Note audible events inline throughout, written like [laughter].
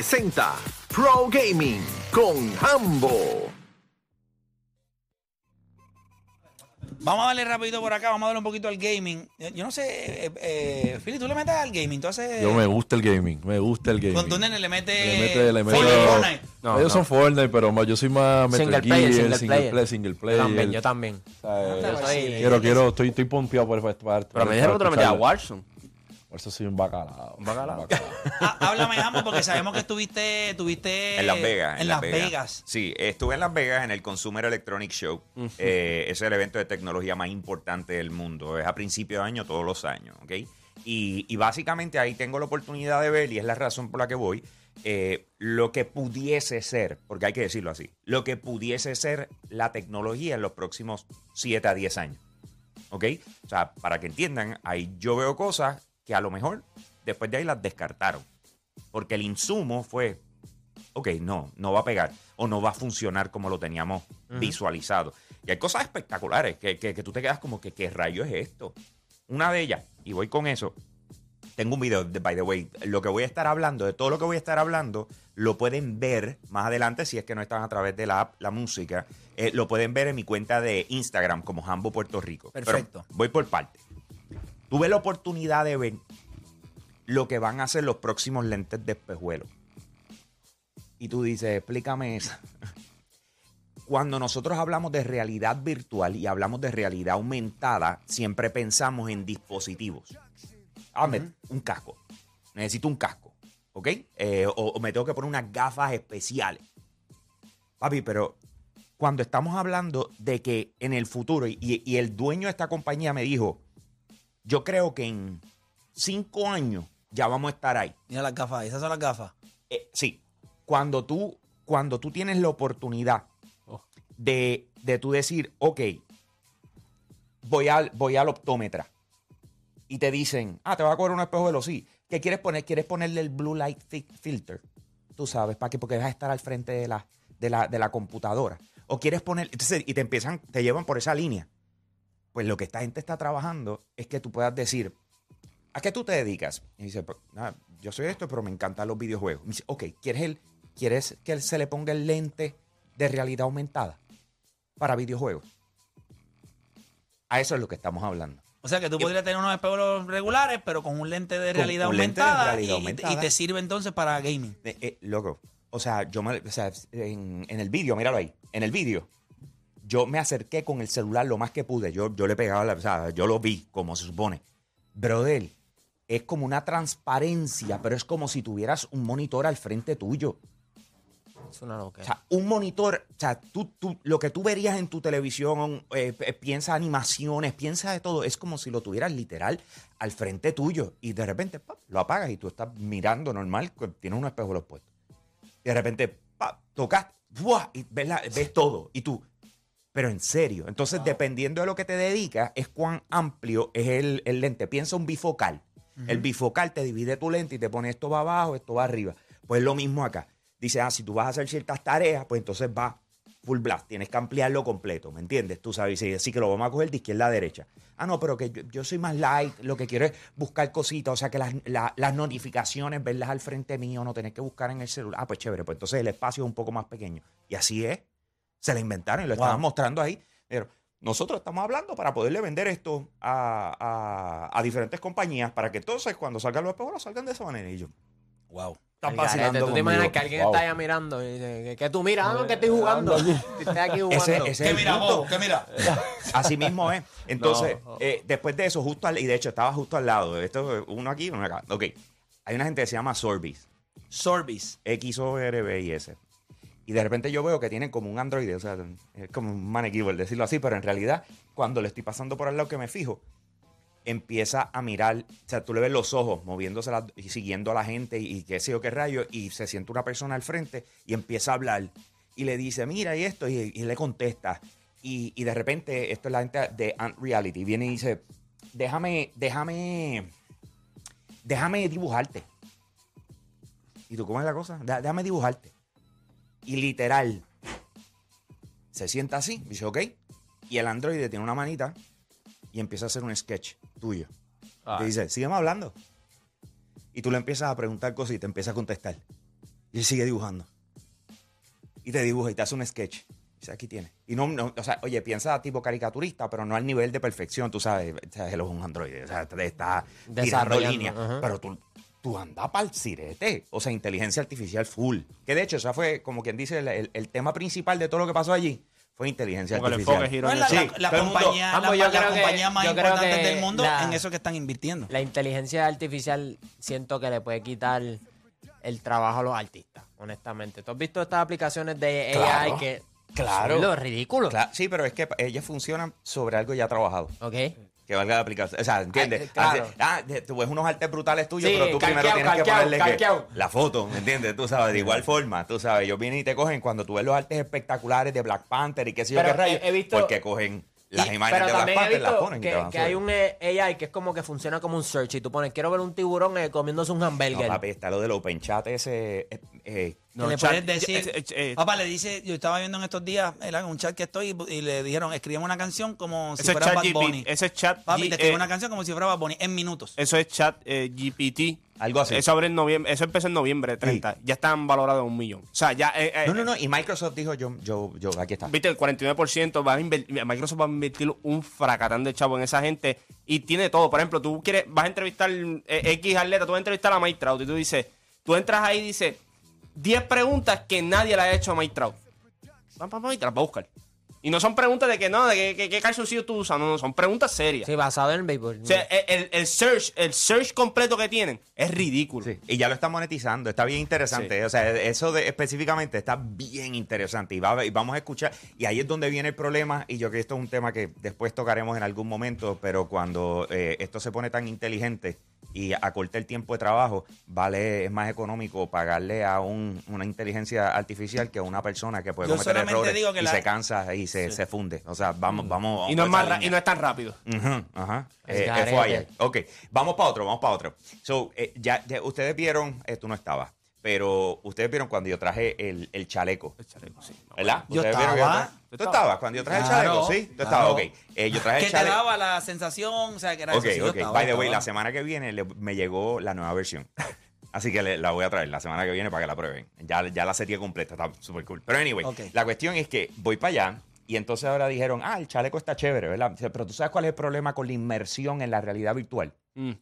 Presenta Pro Gaming con Hambo. Vamos a darle rapidito por acá, vamos a darle un poquito al gaming. Yo, no sé, eh, eh, Philly, ¿tú le metes al gaming? ¿Tú haces- Yo me gusta el gaming, me gusta el gaming. Con tu nene le mete... Le mete, le mete. Fortnite, Fortnite. No, Ellos no. son Fortnite, pero más- yo soy más Metal Single player, Gear, single single player. player, single player. También, yo también. O sea, Yo soy- quiero, quiero, estoy, estoy pompeado por esta parte. Pero me dijeron que tú le metías a Warzone. Por eso soy un bacalao. ¿Un bacalao? [laughs] Ah, háblame, Jambo, porque sabemos que estuviste, estuviste En Las Vegas. En, Las Vegas. Sí, estuve en Las Vegas en el Consumer Electronic Show. Eh, es el evento de tecnología más importante del mundo. Es a principio de año, todos los años, ¿ok? Y, y básicamente ahí tengo la oportunidad de ver, y es la razón por la que voy, eh, lo que pudiese ser, porque hay que decirlo así, lo que pudiese ser la tecnología en los próximos 7 a 10 años. ¿Ok? O sea, para que entiendan, ahí yo veo cosas que a lo mejor después de ahí las descartaron. Porque el insumo fue, ok, no, no va a pegar o no va a funcionar como lo teníamos visualizado. Y hay cosas espectaculares que, que- que tú te quedas como que, ¿qué rayo es esto? Una de ellas, y voy con eso, tengo un video, de, by the way, lo que voy a estar hablando, de todo lo que voy a estar hablando, lo pueden ver más adelante, si es que no están a través de la app, la música, eh, lo pueden ver en mi cuenta de Instagram como Jambo Puerto Rico. Pero Perfecto. voy por partes. Tuve la oportunidad de ver lo que van a hacer los próximos lentes de espejuelo. Y tú dices, explícame eso. [laughs] Cuando nosotros hablamos de realidad virtual y hablamos de realidad aumentada, siempre pensamos en dispositivos. Ah, un casco. Necesito un casco. ¿Ok? Eh, o, o me tengo que poner unas gafas especiales. Papi, pero cuando estamos hablando de que en el futuro, y, y el dueño de esta compañía me dijo, yo creo que en cinco años ya vamos a estar ahí. Mira las gafas, esas son las gafas. Eh, sí, cuando tú, cuando tú tienes la oportunidad de, de tú decir, ok, voy al, voy al optómetra y te dicen, ah, te va a cobrar un espejuelo, sí. ¿Qué quieres poner? ¿Quieres ponerle el blue light fi- filter? Tú sabes, ¿para qué? Porque vas a estar al frente de la, de la, de la computadora. O quieres poner, entonces, y te empiezan, te llevan por esa línea. Pues lo que esta gente está trabajando es que tú puedas decir, ¿a qué tú te dedicas? Y dice, "Pues, nada, yo soy esto, pero me encantan los videojuegos. Me dice, ok, ¿quieres, el, ¿quieres que él se le ponga el lente de realidad aumentada para videojuegos? A eso es lo que estamos hablando. O sea que tú podrías tener unos espejuelos regulares, pero con un lente de realidad de aumentada, realidad y- aumentada. Y, te sirve entonces para gaming. Eh, eh, loco, o sea, yo me, o sea, en, en el vídeo, míralo ahí, en el vídeo, yo me acerqué con el celular lo más que pude. Yo, yo le pegaba, la, o sea, yo lo vi, como se supone. Brother, es como una transparencia, pero es como si tuvieras un monitor al frente tuyo. Es una loca. O sea, un monitor, o sea, tú, tú- lo que tú verías en tu televisión, eh, eh, piensa animaciones, piensa de todo, es como si lo tuvieras literal al frente tuyo y de repente ¡pap! lo apagas y tú estás mirando normal, tienes un espejo los puestos. Y de repente ¡pap! tocas ¡buah! y ves, la- ves todo y tú, pero en serio. Entonces, dependiendo de lo que te dedicas, es cuán amplio es el, el lente. Piensa un bifocal. El bifocal te divide tu lente y te pone esto va abajo, esto va arriba. Pues lo mismo acá. Dice, ah, si tú vas a hacer ciertas tareas, pues entonces va full blast. Tienes que ampliarlo completo, ¿me entiendes? Tú sabes, y así que lo vamos a coger de izquierda a derecha. Ah, no, pero que yo, yo soy más light, lo que quiero es buscar cositas, o sea, que las, la- las notificaciones, verlas al frente mío, no tener que buscar en el celular. Ah, pues chévere, pues entonces el espacio es un poco más pequeño. Y así es. Se la inventaron y lo Wow. estaban mostrando ahí. Pero nosotros estamos hablando para poderle vender esto a, a- a diferentes compañías para que entonces cuando salgan los espejuelos salgan de esa manera. Y yo, Wow. están vacilando ¿Tú te imaginas que alguien Wow. está allá mirando y dice, ¿qué, qué tú miras? No, que estoy jugando. [laughs] Estoy aquí jugando. Ese, ese es ¿Qué mira. Bobo? ¿Qué mira? [laughs] Así mismo es. Entonces, No. eh, después de eso, justo al, y de hecho estaba justo al lado. Esto, uno aquí, uno acá. Ok. Hay una gente que se llama Sorbis. Sorbis. X-O-R-B-I-S. Y de repente yo veo que tienen como un Android, o sea, es como un maniquí, por decirlo así, pero en realidad, cuando le estoy pasando por al lado que me fijo, empieza a mirar, o sea, tú le ves los ojos moviéndose las- y siguiendo a la gente y, qué sé yo qué rayo, y se siente una persona al frente y empieza a hablar y le dice, mira, y esto, y, le contesta. Y, y de repente, esto es la gente de Ant Reality, viene y dice, déjame, déjame, déjame dibujarte. ¿Y tú cómo es la cosa? "Dé- Déjame dibujarte. Y literal, se sienta así, dice, ok. Y el androide tiene una manita y empieza a hacer un sketch tuyo. Te dice, sígueme hablando. Y tú le empiezas a preguntar cosas y te empieza a contestar. Y él sigue dibujando. Y te dibuja y te hace un sketch. Dice, aquí tiene. Y no, no, o sea, oye, piensa tipo caricaturista, pero no al nivel de perfección, tú sabes. O sea, él es un androide. O sea, está Desarrollando, líneas. Pero tú, tú andas para el sirete. O sea, inteligencia artificial full. Que de hecho, esa fue, como quien dice, el, el- el tema principal de todo lo que pasó allí. Fue inteligencia Como que el artificial. No, la, compañía, Ambos, la- que- compañías más que del mundo la- en eso que están invirtiendo. La inteligencia artificial siento que le puede quitar el trabajo a los artistas, honestamente. ¿Tú has visto estas aplicaciones de AI Claro, que claro. son lo ridículo? Claro, sí, pero es que ellas funcionan sobre algo ya trabajado. ¿Ok? Que valga la aplicación. O sea, ¿entiendes? Ay, claro. Hace- ah, tú ves unos artes brutales tuyos, Sí, pero tú primero calqueado, tienes que ponerle que- la foto, ¿me entiendes? Tú sabes, de igual forma, tú sabes, ellos vienen y te cogen cuando tú ves los artes espectaculares de Black Panther y qué sé yo Pero qué rayos, he- visto- porque cogen las Y- imágenes de Black Panther, las ponen y que, te van que hay un eh, AI que es como que funciona como un search y tú pones, quiero ver un tiburón eh, comiéndose un No, hamburger. papi, está lo del Open Chat ese... eh, eh, Que le chat- puedes decir, eh, eh, eh, papá le dice, yo estaba viendo en estos días ¿verdad? un chat que estoy y le dijeron, escribimos una canción como si fuera chat Bad Bunny. ese es chat Papi, G- te escribe eh, una canción como si fuera Bad Bunny en minutos. Eso es chat eh, GPT. Algo así. Eso, abre en noviembre, eso empezó en noviembre 30. Ya están valorados en un millón. O sea, ya. eh, eh, no, no, no, y Microsoft dijo, yo, yo, yo, aquí está. Viste, el 49% va a invertir, Microsoft va a invertir un fracatán de chavo en esa gente y tiene todo. Por ejemplo, tú quieres, vas a entrevistar eh, X atleta, tú vas a entrevistar a Mike Trout y tú dices, tú entras ahí y dices 10 preguntas que nadie le ha hecho a Mike Trout. Pam, y te las va a buscar. Y no son preguntas de que no, de que, qué calzoncillo tú usas, no, no, son preguntas serias. Sí, basado en el béisbol. O sea, el, el- el search, el search completo que tienen es ridículo. Sí, y ya lo está monetizando, está bien interesante. Sí. O sea, eso de, específicamente está bien interesante. Y, va- y vamos a escuchar. Y ahí es donde viene el problema. Y yo creo que esto es un tema que después tocaremos en algún momento. Pero cuando eh, esto se pone tan inteligente y acorta el tiempo de trabajo, vale, es más económico pagarle a un- una inteligencia artificial que a una persona que puede Yo cometer errores digo que y la- se cansa y se, se funde. O sea, vamos, vamos. Y no, es vamos más y no es tan rápido. Ujú, ajá. Eh, garete. FYI. Ok, vamos para otro, vamos para otro. So, eh, ya, ya ustedes vieron, eh, tú no estabas, pero ustedes vieron cuando yo traje el, el chaleco. El chaleco, sí. No, ¿Verdad? Yo ¿Ustedes vieron que ¿Tú estabas cuando yo traje Claro, el chaleco? Sí, tú claro. estabas, ok. Eh, yo traje que el te daba la sensación, o sea, que era Ok, eso, sí, ok. estaba, By the way, estaba. la semana que viene le- me llegó la nueva versión. [laughs] Así que le- la voy a traer la semana que viene para que la prueben. Ya, ya la serie completa, está súper cool. Pero anyway, la cuestión es que voy para allá y entonces ahora dijeron, ah, el chaleco está chévere, ¿verdad? Pero tú sabes cuál es el problema con la inmersión en la realidad virtual. Mm.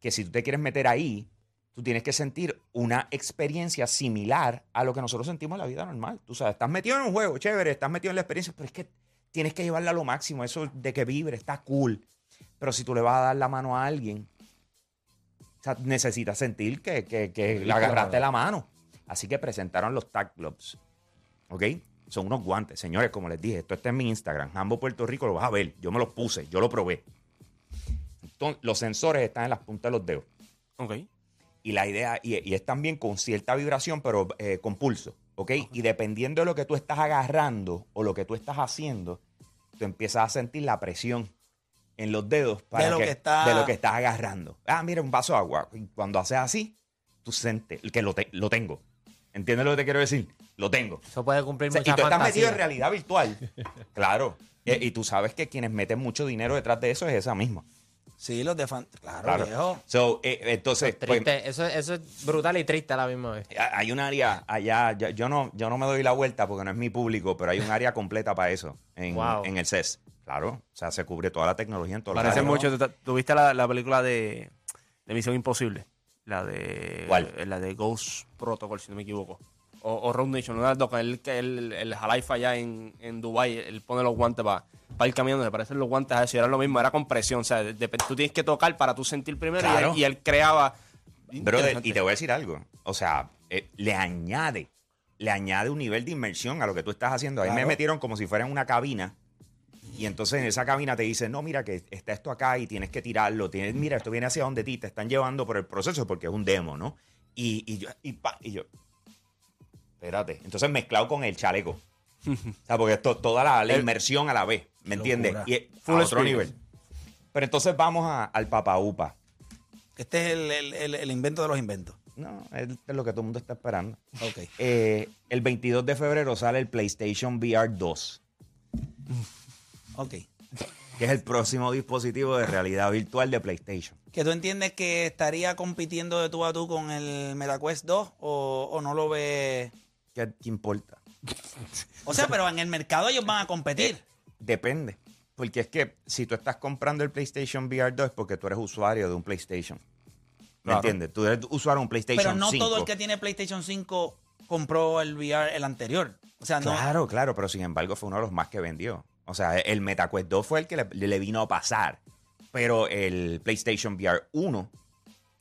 Que si tú te quieres meter ahí, tú tienes que sentir una experiencia similar a lo que nosotros sentimos en la vida normal. Tú sabes, estás metido en un juego, chévere, estás metido en la experiencia, pero es que tienes que llevarla a lo máximo. Eso de que vibre está cool. Pero si tú le vas a dar la mano a alguien, o sea, necesitas sentir que, que, que le agarraste la mano. Así que presentaron los Tag Gloves. ¿Ok? Son unos guantes. Señores, como les dije, esto está en mi Instagram. Jambo Puerto Rico lo vas a ver. Yo me los puse, yo lo probé. Entonces, los sensores están en las puntas de los dedos. Ok. Y la idea, y, y es también con cierta vibración, pero eh, con pulso. ¿Ok? Y dependiendo de lo que tú estás agarrando o lo que tú estás haciendo, tú empiezas a sentir la presión en los dedos para De lo que está- de lo que estás agarrando. Ah, mira, un vaso de agua. Y cuando haces así, tú sientes que lo, te- lo tengo. ¿Entiendes lo que te quiero decir? Lo tengo. Eso puede cumplir O sea, y tú estás metido en realidad virtual. [laughs] claro. Eh, y tú sabes que quienes meten mucho dinero detrás de eso es esa misma. Sí, los de fan... Claro, Claro. viejo. So, eh, entonces, pues, Triste. eso, eso es brutal y triste a la misma vez. Ha- Hay un área allá, yo, yo no, yo no me doy la vuelta porque no es mi público, pero hay un área completa para eso en, Wow. en el CES. Claro, o sea, se cubre toda la tecnología en todos Parece lados. mucho. ¿tú- ¿Tú viste la, la película de, de Misión Imposible? La de. ¿Cuál? La de Ghost Protocol, si no me equivoco. O, o Road Nation, que él, que él- el Halaifa allá en, en Dubai él pone los guantes para ir caminando, le parecen los guantes a eso, y era lo mismo, era con presión, o sea, de- de- tú tienes que tocar para tú sentir primero, y él- y, él, creaba... Brother, y te voy a decir algo. O sea, eh, le añade, le añade un nivel de inmersión a lo que tú estás haciendo. Ahí me Claro. metieron como si fuera en una cabina. Y Y entonces en esa cabina te dicen, no, mira que está esto acá y tienes que tirarlo. Tienes, mira, esto viene hacia donde ti. Te están llevando por el proceso porque es un demo, ¿no? Y, y yo, y, pa, y yo, espérate. Entonces mezclado con el chaleco. [laughs] o sea, porque esto, toda la, la inmersión a la vez, ¿me entiendes? Y Full a otro nivel. Pero entonces vamos a- al Papa Upa. Este es el, el- el- el invento de los inventos. No, es es lo que todo el mundo está esperando. Ok. Eh, el 22 de febrero sale el PlayStation VR 2, Ok. que es el próximo dispositivo de realidad virtual de PlayStation. ¿Que tú entiendes que estaría compitiendo de tú a tú con el MetaQuest 2 o, o no lo ves? ¿Qué, qué importa? O sea, pero en el mercado ellos van a competir. Depende. Porque es que si tú estás comprando el PlayStation VR 2 es porque tú eres usuario de un PlayStation. ¿Me Claro. entiendes? Tú eres usuario de un PlayStation Pero no 5. todo el que tiene PlayStation 5 compró el VR el anterior. O sea, no. Claro, claro, pero sin embargo fue uno de los más que vendió. O sea, el MetaQuest 2 fue el que le, le vino a pasar. Pero el PlayStation VR 1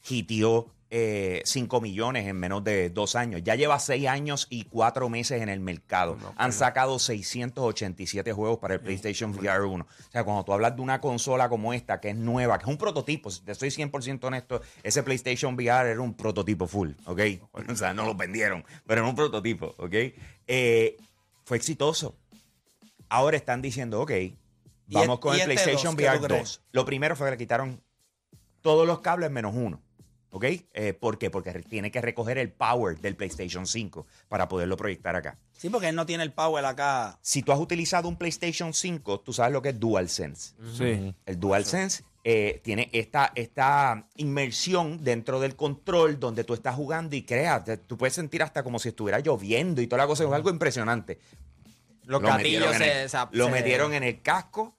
hitió eh, 5 millones en menos de dos años. Ya lleva 6 años y 4 meses en el mercado. Han sacado 687 juegos para el PlayStation VR 1. O sea, cuando tú hablas de una consola como esta, que es nueva, que es un prototipo, si te soy 100% honesto, ese PlayStation VR era un prototipo full, ¿ok? [laughs] O sea, no lo vendieron, pero era un prototipo, ¿ok? Eh, fue exitoso. Ahora están diciendo, ok, vamos con el este PlayStation dos, ¿qué tú VR crees? 2. Lo primero fue que le quitaron todos los cables menos uno. ¿Ok? Eh, ¿Por qué? Porque tiene que recoger el power del PlayStation 5 para poderlo proyectar acá. Sí, porque él no tiene el power acá. Si tú has utilizado un PlayStation 5, tú sabes lo que es DualSense. Sí. El DualSense eh, tiene esta, esta inmersión dentro del control donde tú estás jugando y creas. Tú puedes sentir hasta como si estuviera lloviendo y toda la cosa. Es algo impresionante. Los Lo gatillos metieron, se, el, se- lo se- metieron en el casco,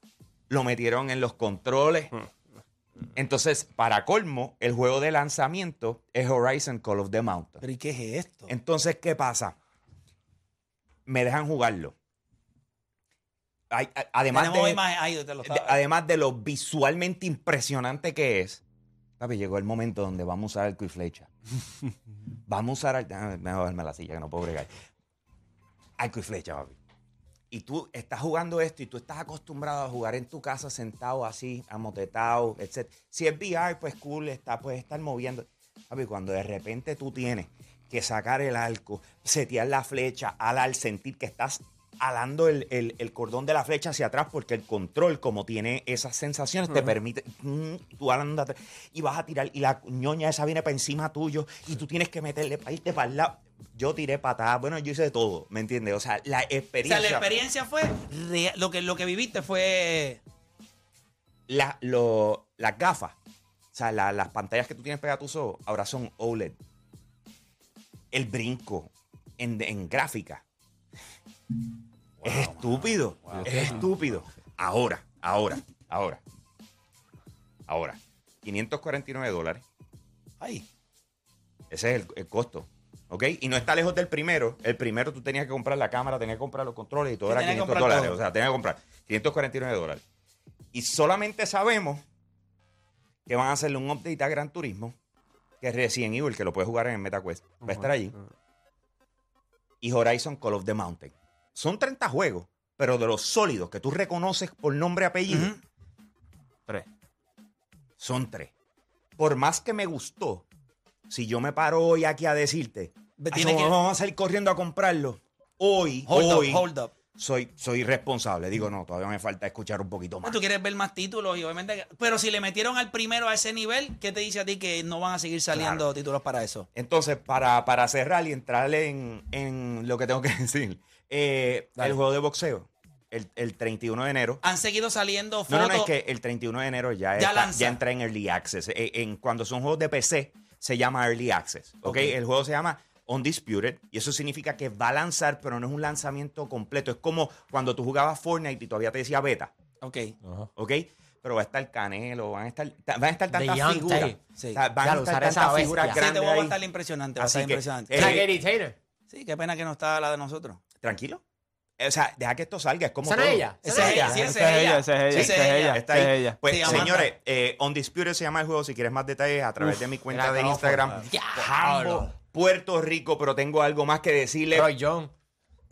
lo metieron en los controles. Entonces, para colmo, el juego de lanzamiento es Horizon Call of the Mountain. ¿Pero y qué es esto? Entonces, ¿qué pasa? Me dejan jugarlo. Hay- a- además, Tenemos de, imagen ahí, te lo de- estaba- además de lo visualmente impresionante que es, papi, llegó el momento donde vamos a usar el arco y flecha. [laughs] vamos a usar... el- déjame déjame bajarme la silla que no puedo bregar. Arco y flecha, papi. Y tú estás jugando esto y tú estás acostumbrado a jugar en tu casa sentado así, amotetado, etc. Si es VR, pues cool, está, puedes estar moviendo. Papi, cuando de repente tú tienes que sacar el arco, setear la flecha, alar, sentir que estás alando el, el- el cordón de la flecha hacia atrás, porque el control, como tiene esas sensaciones, te permite. mm, tú alando atrás, y vas a tirar, y la ñoña esa viene para encima tuyo, y tú tienes que meterle para irte para el lado. Yo tiré patadas, bueno, yo hice de todo, ¿me entiendes? O sea, la O experiencia. sea, la experiencia fue. rea- Lo que, lo que viviste fue. la- lo- las gafas, o sea, la- las pantallas que tú tienes pegadas a tus ojos, ahora son OLED. El brinco en, en gráfica. Es estúpido. Es estúpido. Ahora, ahora, ahora. Ahora. 549 dólares. Ay. Ese es el, el costo. ¿Ok? Y no está lejos del primero. El primero tú tenías que comprar la cámara, tenías que comprar los controles y todo Sí, era tenías que 500 comprar dólares. todo. O sea, tenías que comprar 549 dólares. Y solamente sabemos que van a hacerle un update a Gran Turismo, que es Resident Evil, que lo puedes jugar en el MetaQuest. Va a estar allí. Y Horizon Call of the Mountain. Son 30 juegos, pero de los sólidos que tú reconoces por nombre y apellido. Tres. son tres. Por más que me gustó, si yo me paro hoy aquí a decirte, Ve- "Ay, tiene vamos, que- vamos a salir corriendo a comprarlo. Hoy, Hold hoy, up, hold up. soy, soy responsable. Digo, no, todavía me falta escuchar un poquito más. Tú quieres ver más títulos y obviamente. Pero si le metieron al primero a ese nivel, ¿qué te dice a ti que no van a seguir saliendo títulos para eso? Entonces, para, para cerrar y entrar en, en lo que tengo que [laughs] decir, eh, el juego de boxeo, el, el 31 de enero. Han seguido saliendo No, fotos. no, no, es que el 31 de enero ya, Ya está- lanza. ya entra en Early Access. Eh, en, cuando son juegos de PC, se llama Early Access. ¿ok? Ok. El juego se llama Undisputed y eso significa que va a lanzar, pero no es un lanzamiento completo. Es como cuando tú jugabas Fortnite y todavía te decía beta. Ok. ¿ok? Pero va a estar Canelo, van a estar, ta- van a estar tantas figuras. Sí. O sea, van a estar tantas figuras Sí, Sí, te grandes va a estar impresionante. Va a Así estar que, impresionante. eh, Jack Eddie Taylor. Sí, qué pena que no está la de nosotros. Tranquilo. O sea, deja que esto salga. Es como ¿Esa no es todo. esa es ella, sí, esa es ella. esa es ella, esa es ella, Está esa ahí. es ella. Pues, Sí, señores, eh, Undisputed se llama el juego. Si quieres más detalles, a través de mi cuenta de Instagram, Jambo, Puerto Rico. Pero tengo algo más que decirle. Roy John.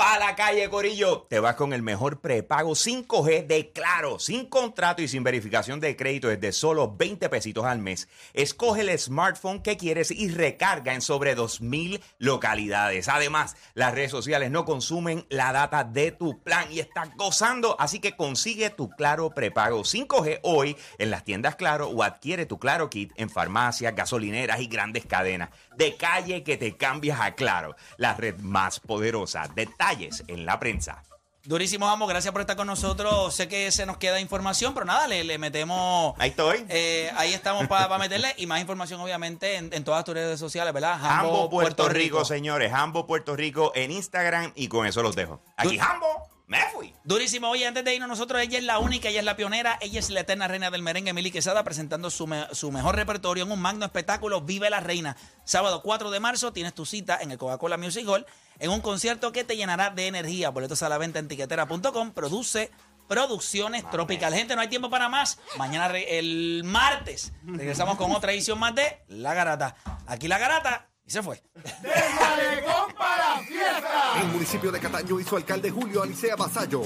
Pa' la calle, Corillo. Te vas con el mejor prepago 5G de Claro, sin contrato y sin verificación de crédito desde solo 20 pesitos al mes. Escoge el smartphone que quieres y recarga en sobre 2.000 localidades. Además, las redes sociales no consumen la data de tu plan y estás gozando, así que consigue tu Claro prepago 5G hoy en las tiendas Claro o adquiere tu Claro Kit en farmacias, gasolineras y grandes cadenas. De calle que te cambias a Claro, la red más poderosa. Detalles en la prensa. Durísimo, Jambo, gracias por estar con nosotros. Sé que se nos queda información, pero nada, le, le metemos. Ahí estoy. Eh, ahí estamos para meterle y más información, obviamente, en, en todas tus redes sociales, ¿verdad? Jambo, Puerto, Rico, señores. Jambo Puerto Rico en Instagram y con eso los dejo. Aquí Jambo, me fui. Durísimo. Oye, antes de irnos nosotros, ella es la única, ella es la pionera, ella es la eterna reina del merengue, Emily Quesada, presentando su, me- su mejor repertorio en un magno espectáculo, Vive la Reina. Sábado 4 de marzo tienes tu cita en el Coca-Cola Music Hall en un concierto que te llenará de energía. Boletos a la venta en tiquetera.com. Produce Producciones Tropical. Gente, no hay tiempo para más. Mañana, el martes, regresamos con otra edición más de La Garata. Aquí La Garata y se fue. El municipio de Cataño y su alcalde Julio Alicea Basayo